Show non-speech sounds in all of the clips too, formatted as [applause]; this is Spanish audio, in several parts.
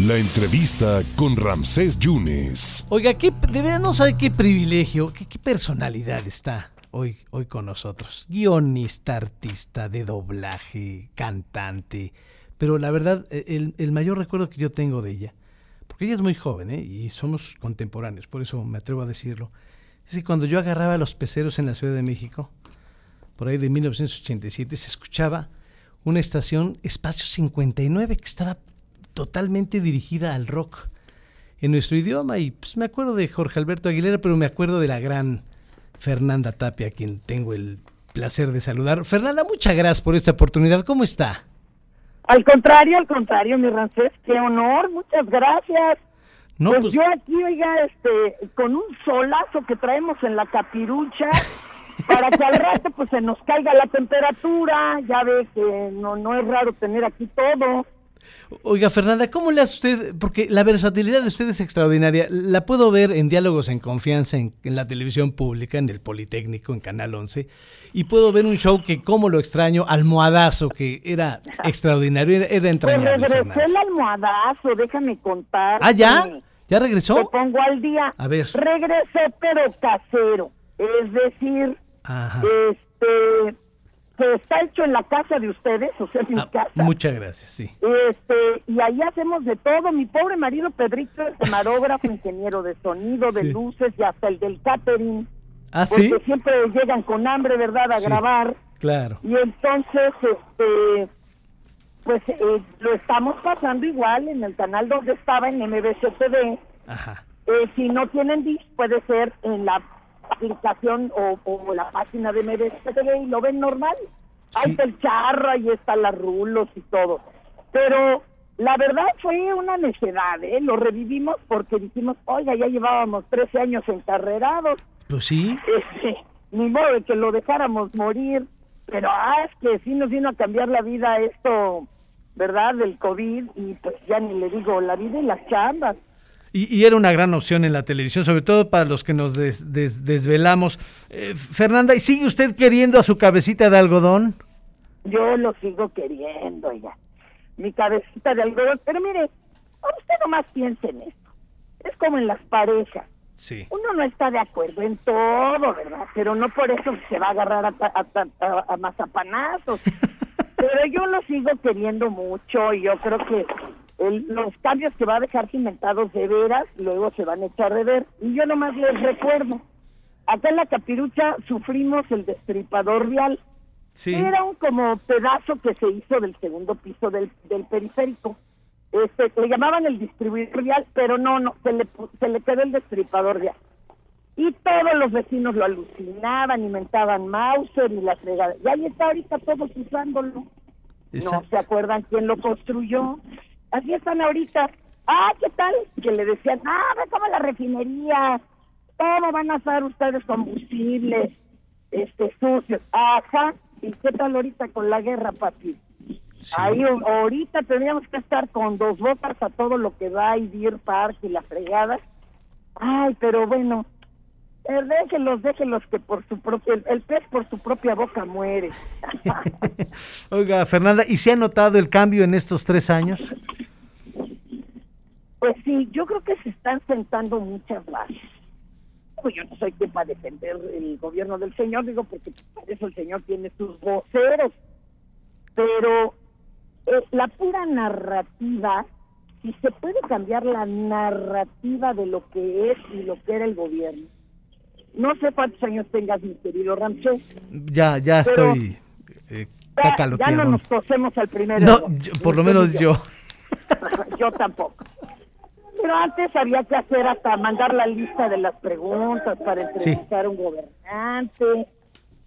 La entrevista con Ramsés Yunes. Oiga, qué, de verdad qué privilegio, qué, personalidad está hoy, hoy con nosotros. Guionista, artista de doblaje, cantante. Pero la verdad, el, el mayor recuerdo que yo tengo de ella, porque ella es muy joven ¿eh? y somos contemporáneos, por eso me atrevo a decirlo, es que cuando yo agarraba los peceros en la Ciudad de México, por ahí de 1987, se escuchaba una estación Espacio 59 que estaba totalmente dirigida al rock en nuestro idioma y pues me acuerdo de Jorge Alberto Aguilera, pero me acuerdo de la gran Fernanda Tapia, a quien tengo el placer de saludar. Fernanda, muchas gracias por esta oportunidad. ¿Cómo está? Al contrario, al contrario, mi Rancés, qué honor, muchas gracias. No, pues, pues, yo aquí, oiga, este, con un solazo que traemos en la capirucha, [laughs] para que al rato pues se nos caiga la temperatura, ya ve que no, no es raro tener aquí todo. Oiga, Fernanda, ¿cómo le hace usted? Porque la versatilidad de usted es extraordinaria. La puedo ver en Diálogos en Confianza, en, la televisión pública, en el Politécnico, en Canal 11. Y puedo ver un show que, como lo extraño, Almohadazo, que era [laughs] extraordinario, era, era entrañable. Pues regresé el Almohadazo, déjame contar. ¿Ah, ya? ¿Ya regresó? Te pongo al día. A ver. Regresé, pero casero. Es decir, este que está hecho en la casa de ustedes, o sea, en mi ah, casa. Muchas gracias, sí. Este, y ahí hacemos de todo. Mi pobre marido Pedrito es camarógrafo, [laughs] ingeniero de sonido, de luces y hasta el del catering. Ah, porque siempre llegan con hambre, ¿verdad?, a grabar. Claro. Y entonces, este, pues eh, lo estamos pasando igual en el canal donde estaba, en MBC TV. Ajá. Eh, si no tienen disc, puede ser en la aplicación o, la página de MBS y lo ven normal. Ahí está el charro, ahí están las rulos y todo. Pero la verdad fue una necedad, ¿eh? Lo revivimos porque dijimos, oiga, ya llevábamos 13 años encarrerados. Pues sí. Este, ni modo de que lo dejáramos morir. Pero, ah, es que sí nos vino a cambiar la vida esto, ¿verdad? Del COVID y pues ya ni le digo, la vida y las chambas. Y, era una gran opción en la televisión, sobre todo para los que nos desvelamos. Eh, Fernanda, ¿y sigue usted queriendo a su cabecita de algodón? Yo lo sigo queriendo, ya. Mi cabecita de algodón. Pero mire, usted nomás piense en esto. Es como en las parejas. Sí. Uno no está de acuerdo en todo, ¿verdad? Pero no por eso se va a agarrar a, a, a mazapanazos. [laughs] Pero yo lo sigo queriendo mucho y yo creo que los cambios que va a dejar cimentados de veras, luego se van a echar de ver. Y yo nomás les recuerdo, acá en la capirucha sufrimos el destripador vial. Era un como pedazo que se hizo del segundo piso del, del periférico. Este, le llamaban el distribuidor vial, pero no, no, se le, se le quedó el destripador vial. Y todos los vecinos lo alucinaban, inventaban Mauser y la fregada. Y ahí está ahorita todos usándolo. No se acuerdan quién lo construyó así están ahorita. Ah, ¿qué tal? Que le decían, ah, ve como la refinería, ¿cómo van a hacer ustedes combustibles este sucios? Ajá, ¿y qué tal ahorita con la guerra, papi? Ahí ahorita tendríamos que estar con dos botas a todo lo que va y Deer Park y la fregada. Ay, pero bueno, eh, déjenlos, déjenlos que por su propio, el, pez por su propia boca muere. [laughs] Oiga, Fernanda, ¿y se ha notado el cambio en estos tres años? Pues sí, yo creo que se están sentando muchas bases. Pues yo no soy quien para defender el gobierno del señor, digo, porque por eso el señor tiene sus voceros. Pero eh, la pura narrativa, si se puede cambiar la narrativa de lo que es y lo que era el gobierno. No sé cuántos años tengas, mi querido Ramsey. Ya, ya estoy. Eh, ya, ya, no nos cosemos al primero. No, por lo menos yo. yo [laughs] tampoco. Pero antes había que hacer hasta mandar la lista de las preguntas para entrevistar a un gobernante.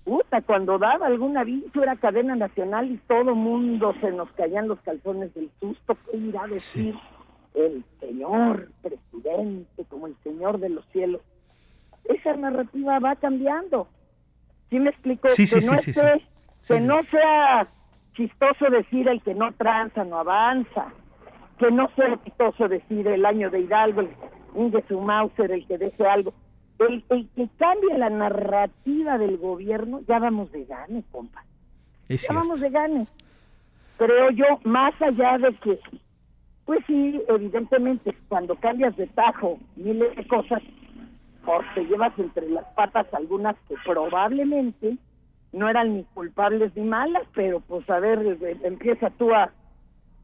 Puta, cuando daba algún aviso era cadena nacional y todo mundo se nos caían los calzones del susto. ¿Qué irá a decir el señor presidente, como el señor de los cielos? Esa narrativa va cambiando. ¿Sí me explico? que no que no sea chistoso decir el que no tranza no avanza que no sea exitoso decir el año de Hidalgo, el su Mauser, el que deje algo. El, que cambie la narrativa del gobierno, ya vamos de gane, compa. ya vamos de gane. Creo yo, más allá de que Pues sí, evidentemente, cuando cambias de tajo miles de cosas, por te llevas entre las patas algunas que probablemente no eran ni culpables ni malas, pero pues a ver, eh, empieza tú a,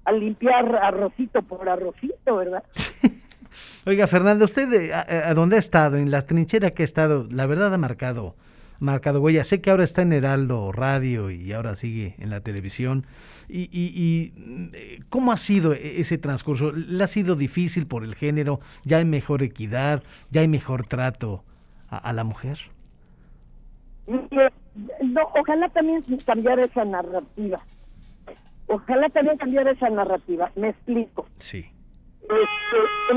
a limpiar arrocito por arrocito, ¿verdad? [laughs] Oiga, Fernando, ¿usted eh, a, a, dónde ha estado? En la trinchera que ha estado, la verdad ha marcado, marcado huella. Sé que ahora está en Heraldo Radio y ahora sigue en la televisión. Y, y, y, cómo ha sido e-, ese transcurso? ¿Le ha sido difícil por el género? ¿Ya hay mejor equidad? ¿Ya hay mejor trato a, a la mujer? No, ojalá también cambiar esa narrativa. Ojalá también cambiar esa narrativa. Me explico. Sí. Este,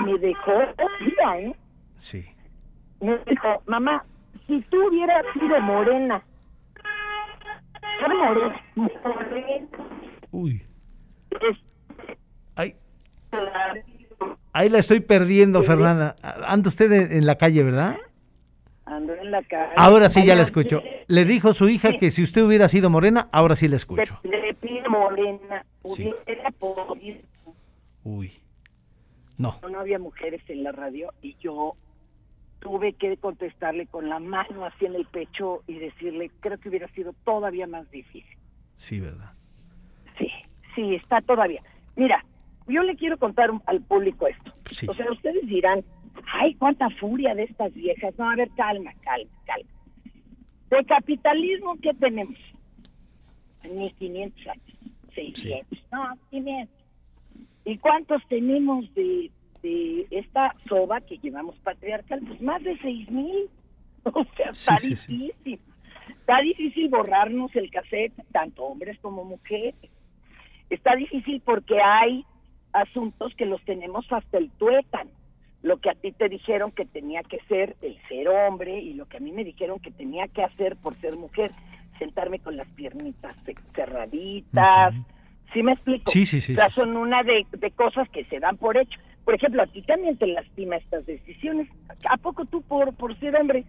me dejó, mira, ¿eh? Sí. Me dijo, mamá, si tú hubieras sido morena, morena, morena. Uy. Ay. Ahí la estoy perdiendo, Fernanda. Anda usted en la calle, ¿verdad? Ando en la calle. Ahora sí ya la escucho. Le dijo su hija que si usted hubiera sido morena, ahora sí la escucho. Le, pido morena, hubiera podido. Uy. No. No había mujeres en la radio y yo tuve que contestarle con la mano así en el pecho y decirle, creo que hubiera sido todavía más difícil. Sí, ¿verdad? Sí, sí, está todavía. Mira, yo le quiero contar al público esto. Sí. O sea, ustedes dirán, ay, cuánta furia de estas viejas. No, a ver, calma, calma, calma. De capitalismo, ¿qué tenemos? Ni 500 años, 600, sí. no, 500. ¿Y cuántos tenemos de, de esta soba que llevamos patriarcal? Pues más de 6 mil. [laughs] O sea, está Sí, difícil. Está difícil borrarnos el cassette, tanto hombres como mujeres. Está difícil porque hay asuntos que los tenemos hasta el tuétano. Lo que a ti te dijeron que tenía que ser el ser hombre y lo que a mí me dijeron que tenía que hacer por ser mujer, sentarme con las piernitas ce- cerraditas. Ujú. ¿Sí me explico? Sí, sí, sí, O sea, sí, sí. son una de, de cosas que se dan por hecho. Por ejemplo, a ti también te lastima estas decisiones. ¿A poco tú por, por ser hombre,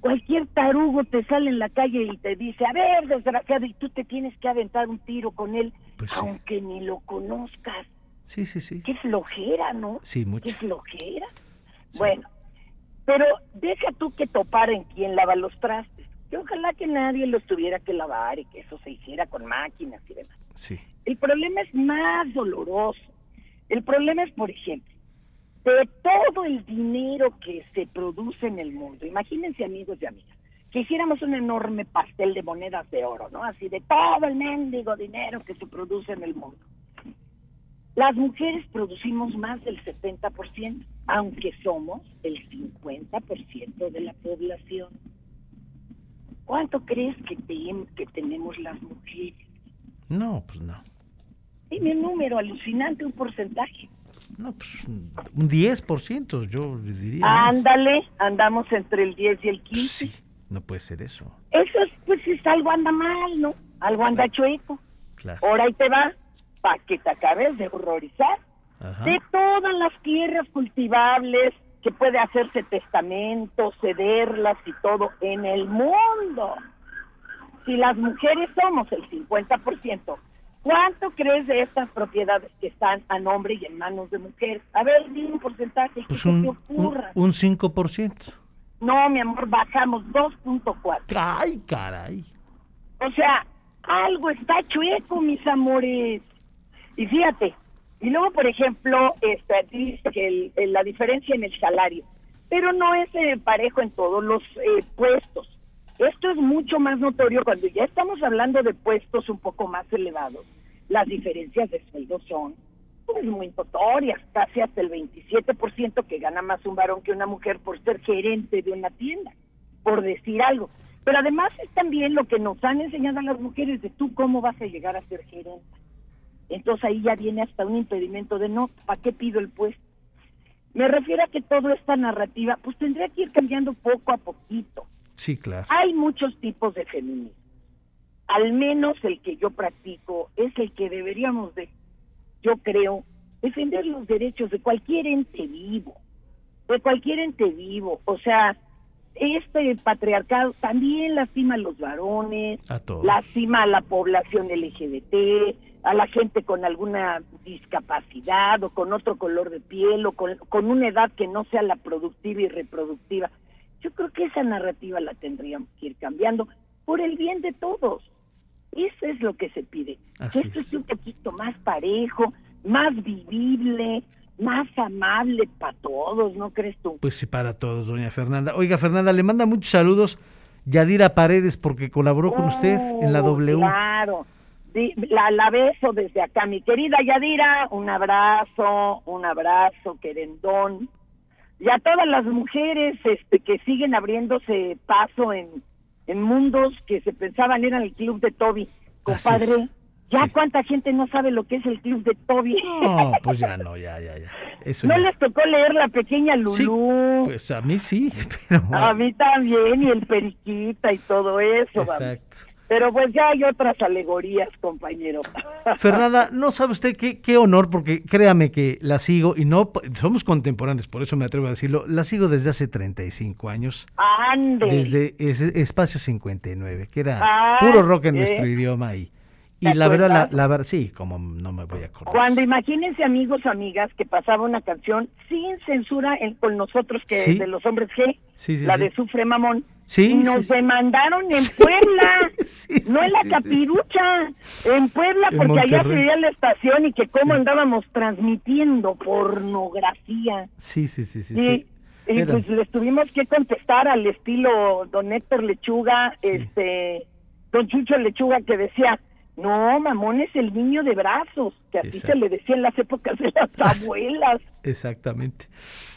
cualquier tarugo te sale en la calle y te dice, a ver, desgraciado, y tú te tienes que aventar un tiro con él, Pues sí. aunque ni lo conozcas? Sí, sí, sí. Qué flojera, ¿no? Sí, mucho. Qué flojera. Bueno, pero deja tú que toparen quien lava los trastes. Que ojalá que nadie los tuviera que lavar y que eso se hiciera con máquinas y demás. Sí. El problema es más doloroso. El problema es, por ejemplo, de todo el dinero que se produce en el mundo. Imagínense, amigos y amigas, que hiciéramos un enorme pastel de monedas de oro, ¿no? Así de todo el mendigo dinero que se produce en el mundo. Las mujeres producimos más del 70%, aunque somos el 50% de la población. ¿Cuánto crees que, te- que tenemos las mujeres? No, pues no. Dime un número alucinante, un porcentaje. No, pues un un 10%, yo diría. Ándale, andamos entre el 10 y el 15. Pues sí, no puede ser eso. Eso es, pues es algo anda mal, ¿no? Algo anda chueco. Claro. Ahora ahí te va, para que te acabes de horrorizar. Ajá. De todas las tierras cultivables que puede hacerse testamento, cederlas y todo en el mundo. Si las mujeres somos el 50%, ¿cuánto crees de estas propiedades que están a nombre y en manos de mujeres? A ver, dime un porcentaje Pues que un, te un, ocurra. un 5%. No, mi amor, bajamos 2.4. Ay, caray. O sea, algo está chueco, mis amores. Y fíjate, y luego, por ejemplo, este, dice que el- la diferencia en el salario, pero no es eh, parejo en todos los eh, puestos. Esto es mucho más notorio cuando ya estamos hablando de puestos un poco más elevados. Las diferencias de sueldo son pues, muy notorias, casi hasta el 27% que gana más un varón que una mujer por ser gerente de una tienda, por decir algo. Pero además es también lo que nos han enseñado a las mujeres de tú cómo vas a llegar a ser gerente. Entonces ahí ya viene hasta un impedimento de no, ¿para qué pido el puesto? Me refiero a que toda esta narrativa pues tendría que ir cambiando poco a poquito. Sí, claro. Hay muchos tipos de feminismo. Al menos el que yo practico es el que deberíamos de, yo creo, defender los derechos de cualquier ente vivo, de cualquier ente vivo. O sea, este patriarcado también lastima a los varones, A todos. lastima a la población LGBT, a la gente con alguna discapacidad o con otro color de piel o con, con una edad que no sea la productiva y reproductiva. Yo creo que esa narrativa la tendríamos que ir cambiando por el bien de todos. Eso es lo que se pide. Así que esto es. esté un poquito más parejo, más vivible, más amable para todos, ¿no crees tú? Pues sí, para todos, doña Fernanda. Oiga, Fernanda, le manda muchos saludos Yadira Paredes porque colaboró con usted en la Oh, W. Claro. La, la beso desde acá, mi querida Yadira. Un abrazo, un abrazo, querendón. Y a todas las mujeres este, que siguen abriéndose paso en, en mundos que se pensaban eran el club de Toby. Compadre. Ya Sí. cuánta gente no sabe lo que es el club de Toby. No, pues ya no, ya, ya, ya. Eso ¿No ya. les tocó leer la pequeña Sí, Lulú? pues a mí sí, [laughs] pero... A mí también, y el periquita y todo eso. Exacto. Pero pues ya hay otras alegorías, compañero. [laughs] Fernanda, no sabe usted qué, qué honor, porque créame que la sigo, y no, somos contemporáneos, por eso me atrevo a decirlo, la sigo desde hace 35 años, Ande. desde ese Espacio 59, que era Ah, puro rock en ¿eh? nuestro idioma y, y ¿Te la verdad, la, verdad, sí, como no me voy a acordar. Cuando imagínense amigos, amigas, que pasaba una canción sin censura en- con nosotros, que Sí. de los hombres G, Sí, sí, la de Sufre Mamón, y nos demandaron en Puebla, [laughs] no en la capirucha, en Puebla, En porque allá se veía la estación y que cómo andábamos transmitiendo pornografía. Sí, sí, sí, sí. Y, sí. y pues les tuvimos que contestar al estilo don Héctor Lechuga, este, don Chucho Lechuga que decía, no, mamón es el niño de brazos, que así Exacto. se le decía en las épocas de las [laughs] abuelas. Exactamente.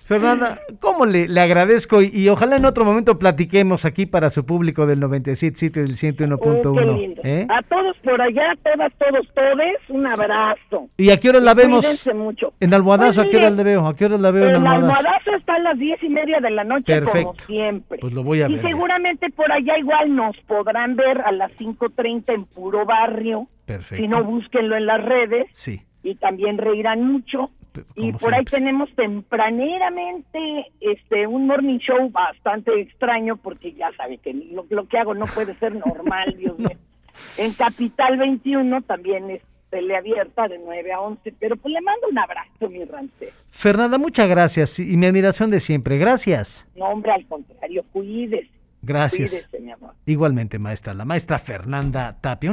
Fernanda, ¿cómo le, le agradezco? Y, y ojalá en otro momento platiquemos aquí para su público del 97.7 del Oh, qué 101.1. lindo. ¿eh? A todos por allá, todas, todos, todes, un abrazo. ¿Y a qué hora la vemos? Cuídense mucho. En Almohadazo, Pues ¿a qué hora la veo? ¿A qué hora la veo en Almohadazo? almohadazo está a las diez y media de la noche, Perfecto. como siempre. Pues lo voy a y ver ya. seguramente por allá igual nos podrán ver a las 5.30 en Puro Barrio. Perfecto. Si no, búsquenlo en las redes Sí. y también reirán mucho. Y por ahí tenemos tempraneramente este un morning show bastante extraño porque ya sabe que lo, lo que hago no puede ser normal, [laughs] Dios mío. En Capital 21 también es tele abierta de 9 a 11, pero pues le mando un abrazo, mi rancé. Fernanda, muchas gracias y mi admiración de siempre. Gracias. No, hombre, al contrario, cuídese. Gracias. Cuídese, mi amor. Igualmente, maestra. La maestra Fernanda Tapia.